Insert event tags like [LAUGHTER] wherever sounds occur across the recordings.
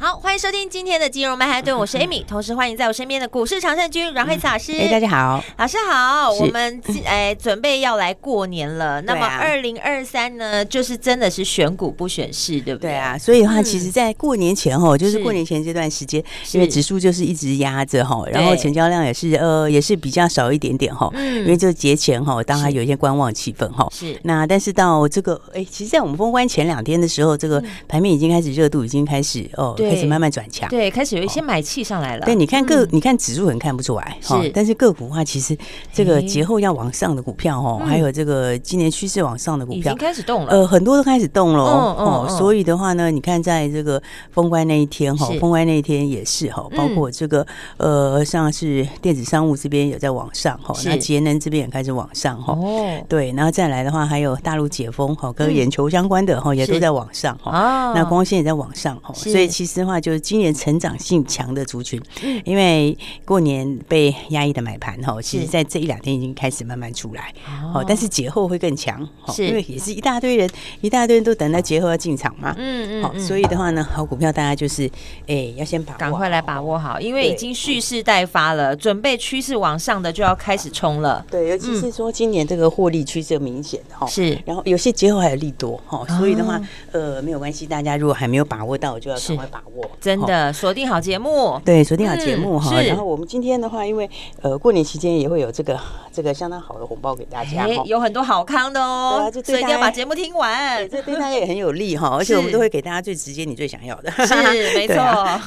好，欢迎收听今天的金融曼哈顿，我是 [LAUGHS] Amy，同时欢迎在我身边的股市常胜军阮慧慈老师。哎、欸，大家好，老师好。我们哎准备要来过年了，那么二零二三呢，就是真的是选股不选市，对不对？对啊，所以的话，其实，在过年前哦，就是过年前这段时间，因为指数就是一直压着哈，然后成交量也是呃也是比较少一点点哈，因为这节前哈，当然有一些观望气氛哈。是。那但是到这个哎，其实，在我们封关前两天的时候，这个盘面已经开始热度已经开始哦。开始慢慢转强，对，开始有一些买气上来了。对，你看个，你看指数很看不出来，哈，但是个股的话，其实这个节后要往上的股票哦，还有这个今年趋势往上的股票已经开始动了，呃，很多都开始动了哦。所以的话呢，你看在这个封关那一天哈，封关那一天也是哈，包括这个呃，像是电子商务这边有在往上哈，那节能这边也开始往上哈。哦，对，然后再来的话，还有大陆解封哈，跟眼球相关的哈，也都在往上哈。那光纤也在往上哈，所以其实的话就是。今年成长性强的族群，因为过年被压抑的买盘哈，其实在这一两天已经开始慢慢出来，哦，但是节后会更强，是，因为也是一大堆人，一大堆人都等到节后要进场嘛，嗯嗯，好，所以的话呢，好股票大家就是，哎，要先把握，赶快来把握好，因为已经蓄势待发了，准备趋势往上的就要开始冲了，对，尤其是说今年这个获利趋势明显哈，是，然后有些节后还有利多哈，所以的话，呃，没有关系，大家如果还没有把握到，就要赶快把握。真的锁定好节目，对，锁定好节目哈。然后我们今天的话，因为呃过年期间也会有这个这个相当好的红包给大家，有很多好康的哦，所以一定要把节目听完，这对大家也很有利哈。[LAUGHS] 而且我们都会给大家最直接、你最想要的，是 [LAUGHS] 没错。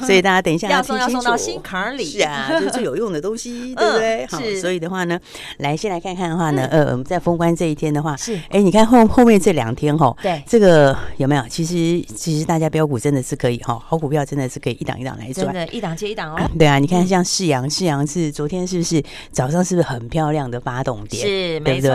所以大家等一下要送要送到心坎里，是啊，就是最有用的东西，[LAUGHS] 对不对？好，所以的话呢，来先来看看的话呢，呃，我们在封关这一天的话，是。哎，你看后后面这两天哈，对，这个有没有？其实其实大家标股真的是可以哈，好股票真的是可以一档一档来赚，真的，一档接一档哦。[COUGHS] 对啊，你看像世阳，世阳是昨天是不是早上是不是很漂亮的发动点？是，对不对？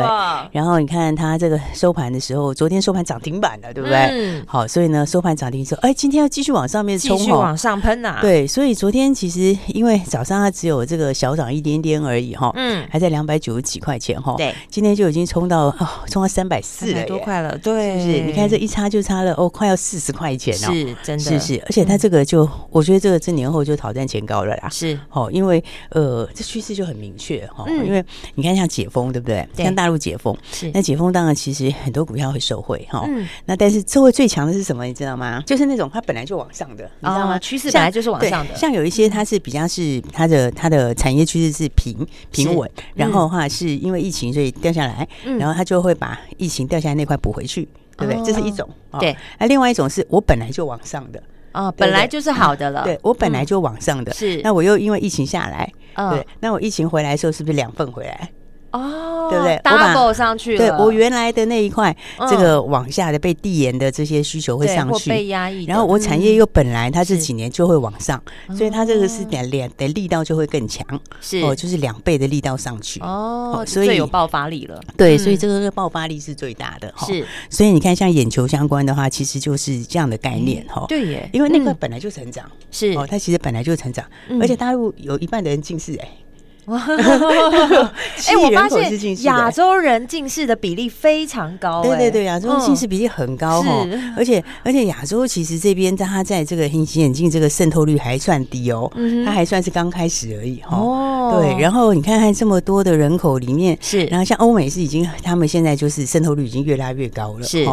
然后你看它这个收盘的时候，昨天收盘涨停板了，对不对？嗯。好，所以呢，收盘涨停之后，哎，今天要继续往上面冲，继续往上喷呐。对，所以昨天其实因为早上它只有这个小涨一点点而已哈，嗯，还在两百九十几块钱哈。对，今天就已经冲到哦，冲到三百四了，多块了，对，是不是？你看这一差就差了哦，快要四十块钱了，是真的，是是，而且它这个就，我觉得这个这年后就挑战前高了啦，是哦，因为呃，这趋势就很明确哈，因为你看像解封对不对？像大陆解封，是那解封当然其实很多股票会受惠哈，那但是受惠最强的是什么？你知道吗？就是那种它本来就往上的，你知道吗？趋势本来就是往上的，像有一些它是比较是它的它的产业趋势是平平稳，然后的话是因为疫情所以掉下来，然后它就会把疫情掉下来那块补回去，对不对？这是一种，对。那另外一种是我本来就往上的。啊，本来就是好的了。对，我本来就往上的，是。那我又因为疫情下来，对，那我疫情回来的时候是不是两份回来？哦，对不对？double 上去了。对，我原来的那一块，这个往下的被递延的这些需求会上去，被压抑。然后我产业又本来它这几年就会往上，所以它这个是两两的力道就会更强，是哦，就是两倍的力道上去哦，所以有爆发力了。对，所以这个爆发力是最大的。是，所以你看像眼球相关的话，其实就是这样的概念哈。对耶，因为那个本来就成长，是哦，它其实本来就成长，而且大陆有一半的人近视哎。[LAUGHS] 哇！哎，我发现亚洲人近视的比例非常高。对对对，亚洲近视比例很高哈。而且而且亚洲其实这边它在这个隐形眼镜这个渗透率还算低哦，它还算是刚开始而已哈。哦，对。然后你看看这么多的人口里面，是，然后像欧美是已经，他们现在就是渗透率已经越拉越高了。是。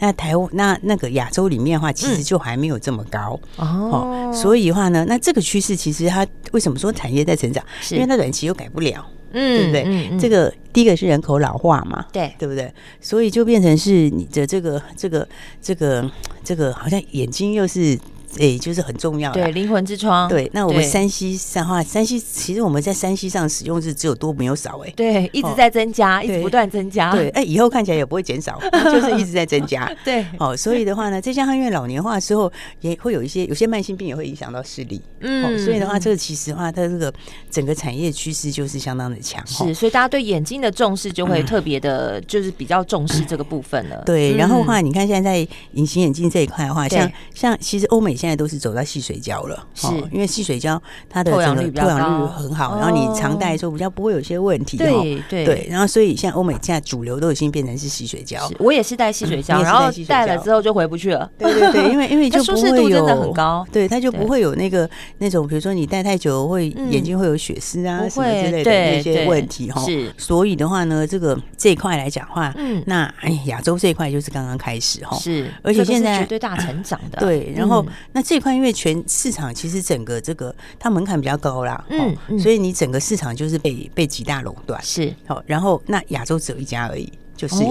那台湾那那个亚洲里面的话，其实就还没有这么高。哦。所以的话呢，那这个趋势其实它为什么说产业在成长？是因为它短期。又改不了，嗯，对不对？嗯嗯、这个第一个是人口老化嘛，对，对不对？所以就变成是你的这个这个这个这个，好像眼睛又是哎，就是很重要的，对，灵魂之窗。对，那我们山西上话，山西其实我们在山西上使用是只有多没有少，哎，对，一直在增加，一直不断增加。对，哎，以后看起来也不会减少，[LAUGHS] 就是一直在增加。[LAUGHS] 对，哦，所以的话呢，再加上因为老年化之后，也会有一些有些慢性病也会影响到视力。嗯，所以的话，这个其实的话，它这个整个产业趋势就是相当的强。是，所以大家对眼睛的重视就会特别的，就是比较重视这个部分了。对，然后的话，你看现在在隐形眼镜这一块的话，像像其实欧美现在都是走到细水胶了，是因为细水胶它的整个透氧率很好，然后你常戴的时候比较不会有些问题。对对对，然后所以像欧美现在主流都已经变成是矽水胶。我也是戴细水胶，然后戴了之后就回不去了。对对对，因为因为 [LAUGHS] 就不会有真的很高，对它就不会有那个那种比如说你戴太久会眼睛会有血丝啊什么之类的那些问题哈。是，所以的话呢，这个这一块来讲话，嗯，那哎亚洲这一块就是刚刚开始哈。是，而且现在绝对大成长的。对，然后那这一块因为全市场其实整个这个它门槛比较高啦，嗯，所以你整个市场就是被被几大垄断。是，好，然后那亚洲只有一家而已，就世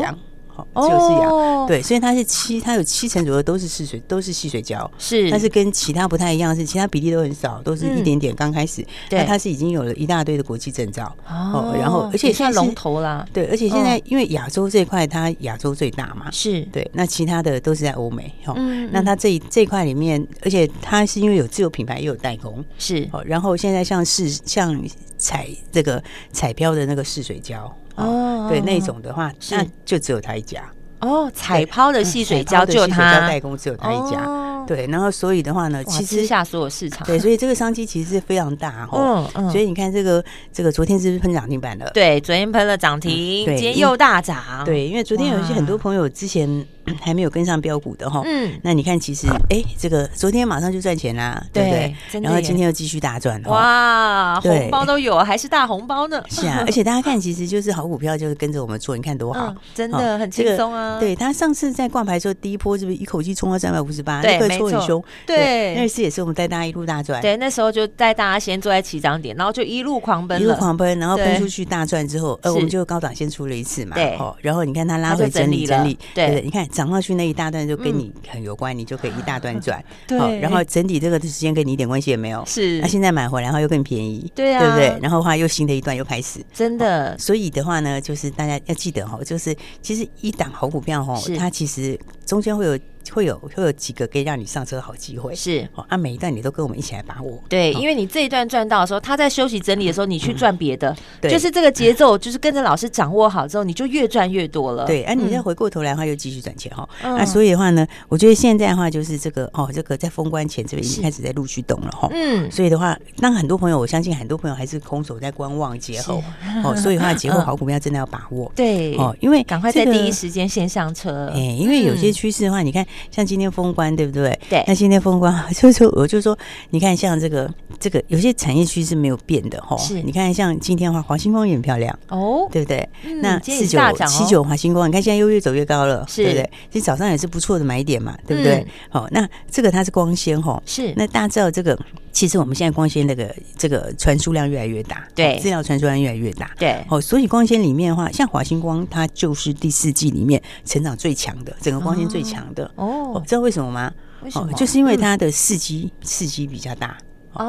扬。就是矽，对，所以它是七，它有七成左右都是矽水，都是细水胶，是，但是跟其他不太一样，是其他比例都很少，都是一点点。刚开始，对，它是已经有了一大堆的国际证照，哦，然后而且现在龙头啦，对，而且现在因为亚洲这块它亚洲最大嘛，是。对，那其他的都是在欧美，哈，那它这这一块里面，而且它是因为有自有品牌，也有代工，是，哦，然后现在像是像彩这个彩标的那个试水胶。哦，对，那种的话，那就只有他一家。哦，彩抛的细水胶就他代工，只有他一家。对，然后所以的话呢，其实下所有市场，对，所以这个商机其实是非常大哦。嗯，所以你看这个这个昨天是不是喷涨停板了？对，昨天喷了涨停，今天又大涨。对，因为昨天有一些很多朋友之前 [CLEARS THROAT] 还没有跟上标股的哈。嗯，那你看，其实哎，这个昨天马上就赚钱啦，对不对？然后今天又继续大赚。哇，红包都有，还是大红包呢。是啊，[LAUGHS] 而且大家看，其实就是好股票，就是跟着我们做，你看多好，真的很轻松啊。对，他上次在挂牌的时候，第一波是不是一口气冲到三百五十八？对，没错，对。对，那次也是我们带大家一路大赚。对，那时候就带大家先坐在起涨点，然后就一路狂奔，一路狂奔，然后奔出去大赚之后，呃，我们就高档先出了一次嘛。对，然后你看它拉回整理整理，对，你看涨上去那一大段就跟你很有关，你就可以一大段赚。[LAUGHS] 对，然后整体这个时间跟你一点关系也没有。是，那现在买回来然后又更便宜，对啊，对不对？然后的话又新的一段又开始，真的。所以的话呢，就是大家要记得哈，就是其实一档好股票哈，它其实中间会有。会有会有几个可以让你上车的好机会，是。哦，啊，每一段你都跟我们一起来把握，对，因为你这一段赚到的时候，他在休息整理的时候，你去赚别的，对，就是这个节奏，就是跟着老师掌握好之后，你就越赚越多了，对，啊，你再回过头来的话又继续赚钱哈，那所以的话呢，我觉得现在的话就是这个哦，这个在封关前这边已经开始在陆续动了哈，嗯，所以的话，当很多朋友，我相信很多朋友还是空手在观望节后，哦，[LAUGHS] 所以的话节后好股票真的要把握，对，哦，因为赶快在第一时间先上车，哎，因为有些趋势的话，你看像今天封。关对不对？对，那今天封关，就说我就说，你看像这个这个，有些产业趋势没有变的哈。是，你看像今天的话，华星光也很漂亮哦，对不对？那四九七九华星光，你看现在又越走越高了，对不对？其实早上也是不错的买点嘛，对不对？好，那这个它是光纤哈，是。那大家知道这个，其实我们现在光纤那个这个传输量越来越大，对，资料传输量越来越大，对。哦，所以光纤里面的话，像华星光，它就是第四季里面成长最强的，整个光纤最强的哦。知道为什么？吗？哦，就是因为它的四 G 四 G 比较大，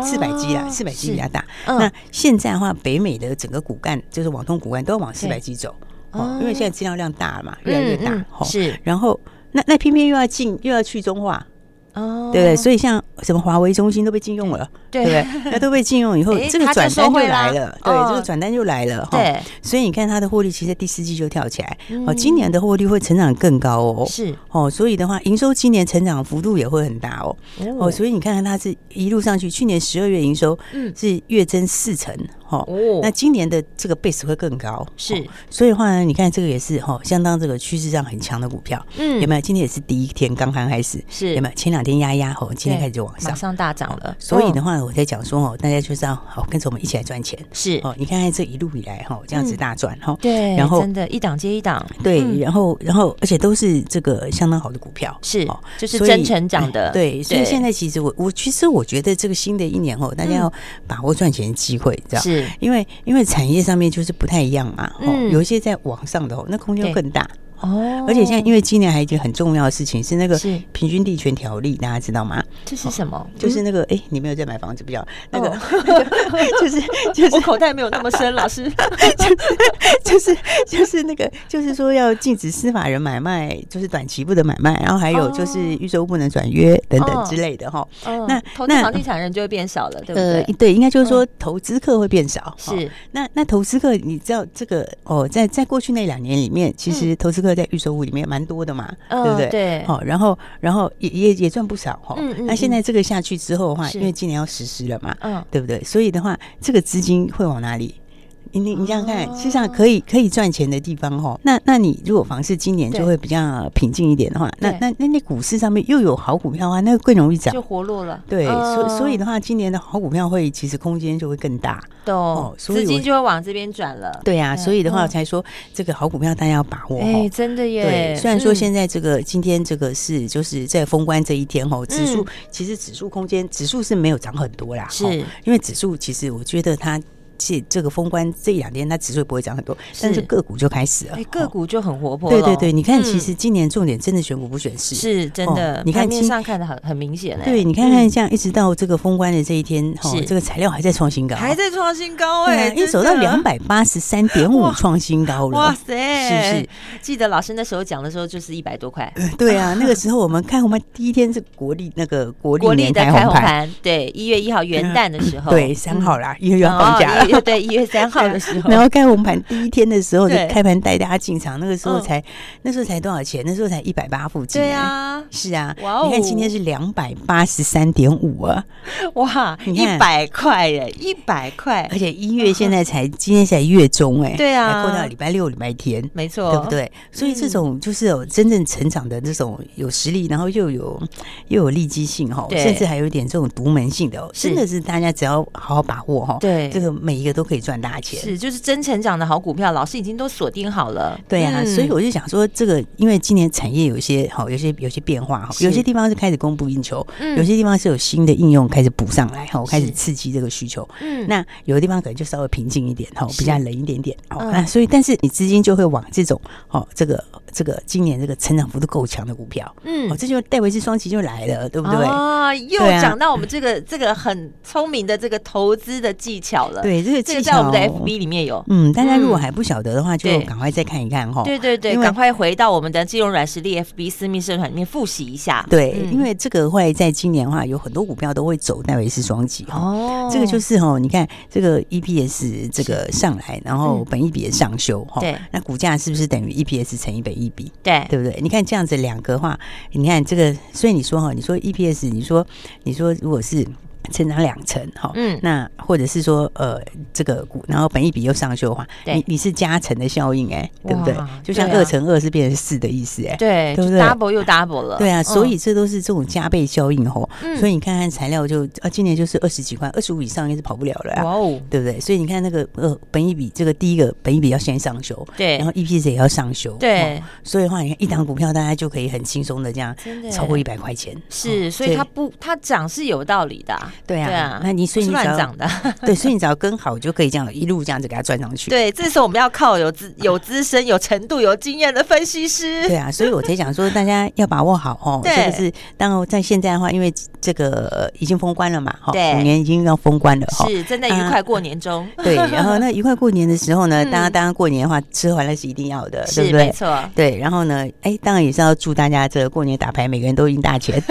四百 G 啊，四百 G 比较大。那现在的话，北美的整个骨干就是网通骨干都要往四百 G 走哦，因为现在资料量大了嘛，越来越大。是，然后那那偏偏又要进又要去中化。哦，对不对？所以像什么华为、中心都被禁用了，对不对？那都被禁用以后，[LAUGHS] 这个转单就来了，对，这个转单就来了哈。对，所以你看它的获利，其实第四季就跳起来，哦，今年的获利会成长更高哦。是哦，所以的话，营收今年成长幅度也会很大哦。哦，所以你看看它是一路上去，去年十二月营收是月增四成。哦，那今年的这个 base 会更高，是，所以的话呢，你看这个也是哈，相当这个趋势上很强的股票，嗯，有没有？今天也是第一天刚刚开始，是。有没有？前两天压压，哦，今天开始就往上，马上大涨了。所以的话，我在讲说哦，大家就是要好跟着我们一起来赚钱，是。哦。你看看这一路以来哈，这样子大赚哈，对，然后真的，一档接一档，对，然后然后而且都是这个相当好的股票，是哦，就是真成长的，对。所以现在其实我我其实我觉得这个新的一年哦，大家要把握赚钱的机会，这样是。因为因为产业上面就是不太一样嘛，哦，有一些在网上的哦，那空间更大，哦。而且现在因为今年还有一件很重要的事情是那个平均地权条例，大家知道吗？这是什么？就是那个哎，你没有在买房子，比较那个，[LAUGHS] 就是 [LAUGHS] 就是我口袋没有那么深，老师，[LAUGHS] 就是就是就是那个，就是说要禁止司法人买卖，就是短期不得买卖，然后还有就是预售不能转约等等之类的哈。那投资房地产人就会变少了，对不对？对，应该就是说投资客会变少。是，那那投资客，你知道这个哦，在在过去那两年里面，其实投资客在预售屋里面蛮多的嘛，对不对？对。好，然后然后也也也赚不少哈。那现在这个下去之后的话，因为今年要实施了嘛，嗯，对不对？所以的话，这个资金会往哪里？你你你想想看，实际上可以可以赚钱的地方哈，那那你如果房市今年就会比较平静一点的话，那那那那股市上面又有好股票的话，那个更容易涨，就活络了。对，所所以的话，今年的好股票会其实空间就会更大，哦，资金就会往这边转了。对啊，所以的话才说这个好股票大家要把握。哎，真的耶。对，虽然说现在这个今天这个是就是在封关这一天哈，指数其实指数空间指数是没有涨很多啦，是因为指数其实我觉得它。这这个封关这两天，它指数不会涨很多，但是个股就开始了，个股就很活泼。对对对，你看，其实今年重点真的选股不选市，是真的。你看面上看的很很明显，对，你看看这样，一直到这个封关的这一天，哈，这个材料还在创新高，还在创新高，哎，一走到两百八十三点五，创新高了，哇塞，是不是？记得老师那时候讲的时候，就是一百多块。对啊，[LAUGHS] 那个时候我们看，我们第一天是国历那个国历年的开红盘，对，一月一号元旦的时候，对，三号啦，一月要放假了，对，一月三。号的时候，然后开红盘第一天的时候就开盘带大家进场，那个时候才那时候才多少钱？那时候才一百八附近。对啊，是啊，哇哦！你看今天是两百八十三点五啊，哇！一百块耶，一百块，而且一月现在才今天才月中哎，对啊，过到礼拜六、礼拜天，没错，对不对？所以这种就是有真正成长的这种有实力，然后又有又有利基性哈，甚至还有一点这种独门性的，真的是大家只要好好把握哈，对，这个每一个都可以赚大钱。是，就是真成长的好股票，老师已经都锁定好了。对啊，所以我就想说，这个因为今年产业有一些好，有些有些变化哈，有些地方是开始供不应求，有些地方是有新的应用开始补上来哈，开始刺激这个需求。嗯，那有的地方可能就稍微平静一点哈，比较冷一点点。好，那所以但是你资金就会往这种哦，这个这个今年这个成长幅度够强的股票，嗯，哦，这就戴维斯双击就来了，对不对？啊，又讲到我们这个这个很聪明的这个投资的技巧了。对，这个技巧。FB 里面有，嗯，大家如果还不晓得的话，就赶快再看一看哈。对对对，赶快回到我们的金融软实力 FB 私密社团里面复习一下。对，因为这个会在今年的话，有很多股票都会走戴维斯双击哈。哦，这个就是哈，你看这个 EPS 这个上来，然后本益比也上修哈。对，那股价是不是等于 EPS 乘以本益比？对，对不对？你看这样子两个话，你看这个，所以你说哈，你说 EPS，你说你说如果是。成长两成哈，嗯，那或者是说呃这个股，然后本益比又上修的话，你你是加成的效应哎，对不对？就像二乘二是变成四的意思哎，对，对不对？double 又 double 了，对啊，所以这都是这种加倍效应吼。所以你看看材料就啊，今年就是二十几块，二十五以上也是跑不了了哇哦，对不对？所以你看那个呃本益比这个第一个本益比要先上修，对，然后 EPS 也要上修，对，所以的话你看一档股票大家就可以很轻松的这样超过一百块钱，是，所以它不它涨是有道理的。对啊，对啊，那你所以你乱涨的，[LAUGHS] 对，所以你只要跟好，就可以这样一路这样子给它赚上去。对，这时候我们要靠有资有资深、有程度、有经验的分析师。对啊，所以我才想说，大家要把握好哦。[LAUGHS] 对，这个是当然在现在的话，因为这个已经封关了嘛，哈，五年已经要封关了，是正在愉快过年中。对，然后那愉快过年的时候呢，[LAUGHS] 大家当然过年的话，吃欢乐是一定要的，对不对？没错。对，然后呢，哎，当然也是要祝大家这个过年打牌，每个人都赢大钱，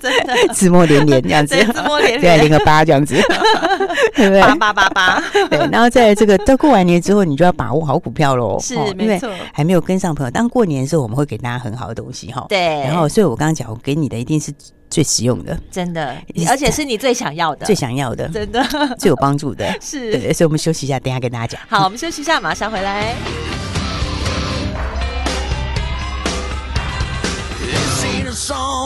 真的，字墨连连这样子。字墨连连。零个八这样子，[LAUGHS] 对不对？八八八八，对。然后在这个到过完年之后，你就要把握好股票喽。是，没错。还没有跟上朋友，当过年的时候，我们会给大家很好的东西哈。对。然后，所以我刚刚讲，我给你的一定是最实用的，真的，而且是你最想要的，最想要的，真的最有帮助的。[LAUGHS] 是。对，所以我们休息一下，等下跟大家讲。好，我们休息一下，马上回来。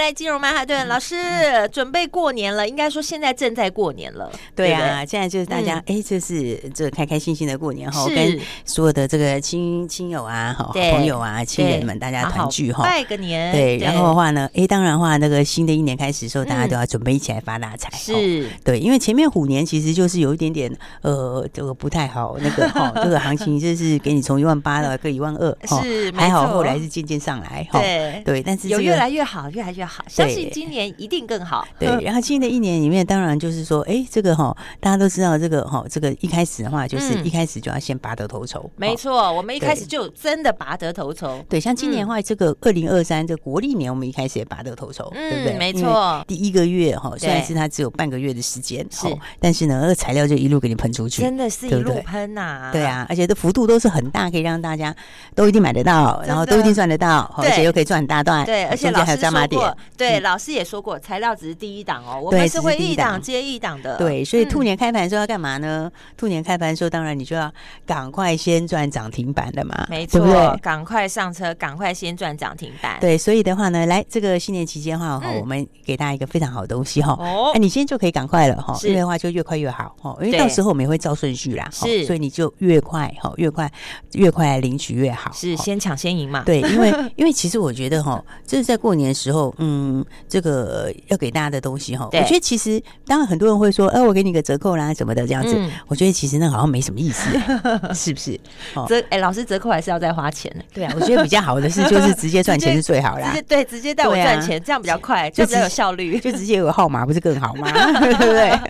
来金融曼哈顿。老师准备过年了，应该说现在正在过年了。对啊，现在就是大家哎，这是这开开心心的过年哈，跟所有的这个亲亲友啊、好朋友啊、亲人们大家团聚哈，拜个年。对，然后的话呢，哎，当然的话，那个新的一年开始的时候，大家都要准备一起来发大财。是，对，因为前面虎年其实就是有一点点呃，这个不太好，那个哈，[LAUGHS] 这个行情就是给你从一万八到个一万二，是还好，后来是渐渐上来哈。对对，但是有越来越好，越来越好，相信今年一定更好。对，然后新的一年里面，当然就是说，哎，这个哈，大家都知道这个哈，这个一开始的话，就是一开始就要先拔得头筹。没错，我们一开始就真的拔得头筹。对，像今年的话，这个二零二三这国历年，我们一开始也拔得头筹，对不对？没错，第一个月哈，虽然是它只有半个月的时间，是，但是呢，那个材料就一路给你喷出去，真的是一路喷呐。对啊，而且这幅度都是很大，可以让大家都一定买得到，然后都一定赚得到，而且又可以赚很大段。对，而且老师说过，对，老师也说过，材料只是第一档哦，我们是会一档接一档的。对，所以兔年开盘说要干嘛呢？兔年开盘说，当然你就要赶快先赚涨停板的嘛，没错，赶快上车，赶快先赚涨停板。对，所以的话呢，来这个新年期间的话，我们给大家一个非常好的东西哈，哦，你现在就可以赶快了哈，因为的话就越快越好哈，因为到时候我们也会照顺序啦，是，所以你就越快哈，越快越快来领取越好，是先抢先赢嘛。对，因为因为其实我觉得哈，这是在过年的时候，嗯，这个要给大家的东西哈，我觉得其实当然很多人会说，哎，我给你个折扣啦什么的这样子，我觉得其实那好像没什么意思，[LAUGHS] 是不是？折哎，老师折扣还是要再花钱的。对啊，我觉得比较好的是就是直接赚钱是最好啦，[LAUGHS] 直接对，直接带我赚钱，这样比较快，就比较有效率，就直接有个号码不是更好吗？[LAUGHS] 对不对？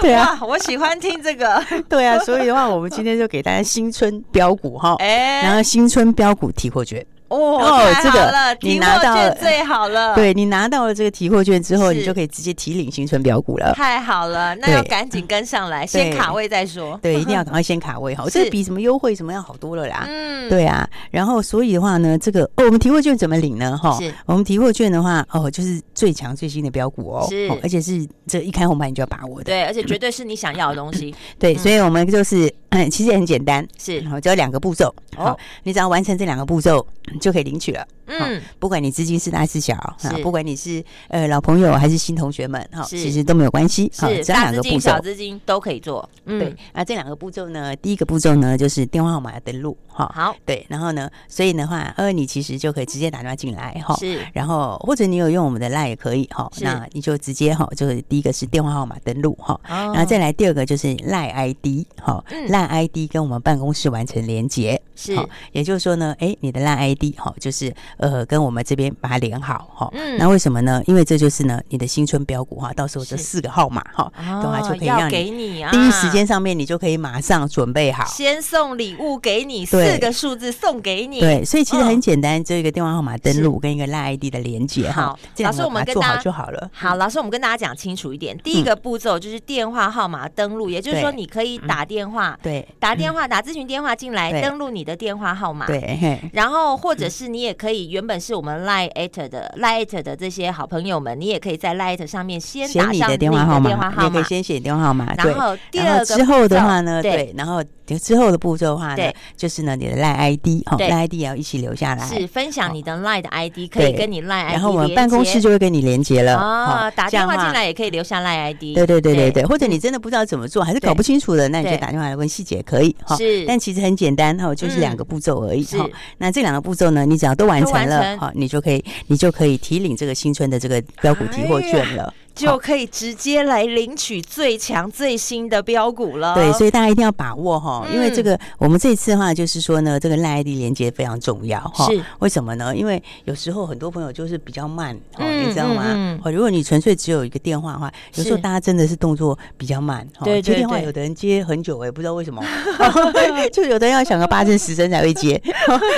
对啊，我喜欢听这个。对啊，所以的话，我们今天就给大家新春标股哈，哎，然后新春标股提货券。哦，这个你拿到最好了。对，你拿到了这个提货券之后，你就可以直接提领新春标股了。太好了，那要赶紧跟上来，先卡位再说。对，一定要 [LAUGHS] 赶快先卡位哈，这个比什么优惠什么要好多了啦。嗯，对啊。然后所以的话呢，这个哦，我们提货券怎么领呢？哈，我们提货券的话，哦，就是最强最新的标股哦，是，而且是这一开红盘你就要把握的。对，而且绝对是你想要的东西。[CLEARS THROAT] 对，所以我们就是嗯，[CLEARS THROAT] 其实也很简单，是，然后只有两个步骤。好，你只要完成这两个步骤。就可以领取了。嗯，不管你资金是大是小，啊，不管你是呃老朋友还是新同学们，哈，其实都没有关系。是大资金、小资金都可以做。嗯，对。那这两个步骤呢，第一个步骤呢，就是电话号码要登录，哈。好。对，然后呢，所以的话，呃，你其实就可以直接打电话进来，哈。是。然后或者你有用我们的 LINE 也可以，哈。那你就直接哈，就是第一个是电话号码登录，哈。然后再来第二个就是 LINE ID，哈，LINE ID 跟我们办公室完成连接。是。也就是说呢，哎，你的 LINE ID。哈，就是呃，跟我们这边把它连好哈。嗯，那为什么呢？因为这就是呢，你的新春标股哈，到时候这四个号码哈，的话就可以让你第一时间上面，你就可以马上准备好，先送礼物给你，四个数字送给你。对，所以其实很简单，这个电话号码登录跟一个 LINE ID 的连接。好，老师，我们做好就好了。好，老师，我们跟大家讲清楚一点。第一个步骤就是电话号码登录，也就是说你可以打电话，对，打电话打咨询电话进来，登录你的电话号码。对，然后。或者是你也可以，原本是我们 Line@ 的 Line@ 的这些好朋友们，你也可以在 Line@ 上面先打上你的电话号码，也可以先写电话号码。然后第二个之后的话呢，对，然后之后的步骤的话呢，就是呢你的 Line ID 哈，Line ID 也要一起留下来，是分享你的 Line 的 ID，可以跟你 Line ID 然后我们办公室就会跟你连接了啊，打电话进来也可以留下 Line ID。对对对对对，或者你真的不知道怎么做，还是搞不清楚的，那你就打电话来问细节可以哈。是，但其实很简单哈，就是两个步骤而已哈。那这两个步骤呢，你只要都完。完成。了，好，你就可以，你就可以提领这个新春的这个标股提货券了。就可以直接来领取最强最新的标股了。对，所以大家一定要把握哈，因为这个我们这次的话就是说呢，这个 LINE ID 连接非常重要哈。是，为什么呢？因为有时候很多朋友就是比较慢，哦，你知道吗？哦，如果你纯粹只有一个电话的话，有时候大家真的是动作比较慢。对，接电话有的人接很久，我也不知道为什么，[LAUGHS] [LAUGHS] 就有的人要想个八声十声才会接，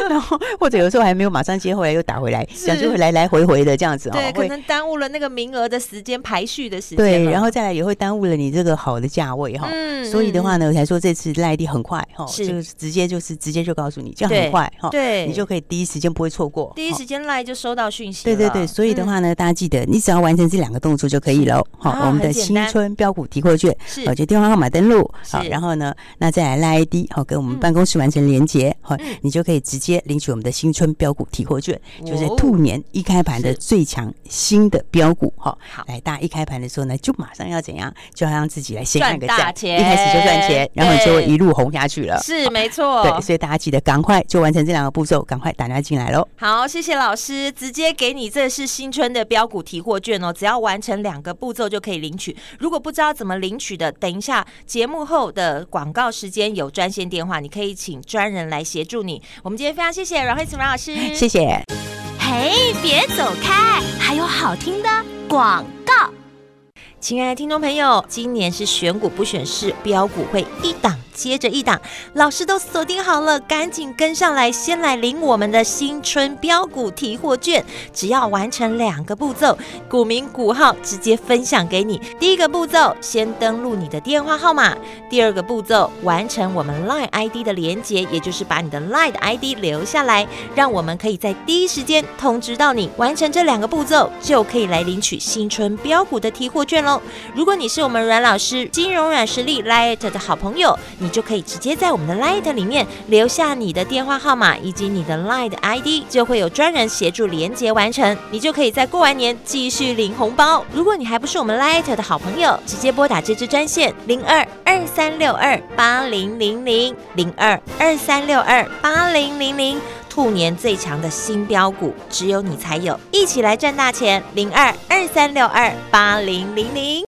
然后或者有时候还没有马上接，回来又打回来，想就会来来回回的这样子。对，可能耽误了那个名额的时间。排序的时间。对，然后再来也会耽误了你这个好的价位哈。嗯。所以的话呢，我才说这次赖 ID 很快哈，是直接就是直接就告诉你，这样很快哈。对。你就可以第一时间不会错过，第一时间赖就收到讯息。对对对，所以的话呢，大家记得你只要完成这两个动作就可以了。好，我们的新春标股提货券，是，就电话号码登录，好，然后呢，那再来赖 ID，好，跟我们办公室完成连接，好，你就可以直接领取我们的新春标股提货券，就是兔年一开盘的最强新的标股，好，来，大家一开盘的时候呢，就马上要怎样，就要让自己来先看个钱，一开始就赚钱，然后就会一路红下去了。是，[LAUGHS] 没错。对，所以大家记得赶快就完成这两个步骤，赶快打电话进来喽。好，谢谢老师，直接给你，这是新春的标股提货券哦，只要完成两个步骤就可以领取。如果不知道怎么领取的，等一下节目后的广告时间有专线电话，你可以请专人来协助你。我们今天非常谢谢阮慧慈阮老师，谢谢。嘿，别走开，还有好听的广告。亲爱的听众朋友，今年是选股不选市，标股会一档接着一档，老师都锁定好了，赶紧跟上来，先来领我们的新春标股提货券。只要完成两个步骤，股名股号直接分享给你。第一个步骤，先登录你的电话号码；第二个步骤，完成我们 LINE ID 的连接，也就是把你的 LINE ID 留下来，让我们可以在第一时间通知到你。完成这两个步骤，就可以来领取新春标股的提货券喽。如果你是我们阮老师金融软实力 LINE 的好朋友，你你就可以直接在我们的 LINE 里面留下你的电话号码以及你的 LINE ID，就会有专人协助连接完成，你就可以在过完年继续领红包。如果你还不是我们 LINE 的好朋友，直接拨打这支专线零二二三六二八零零零零二二三六二八零零零，兔年最强的新标股，只有你才有，一起来赚大钱！零二二三六二八零零零。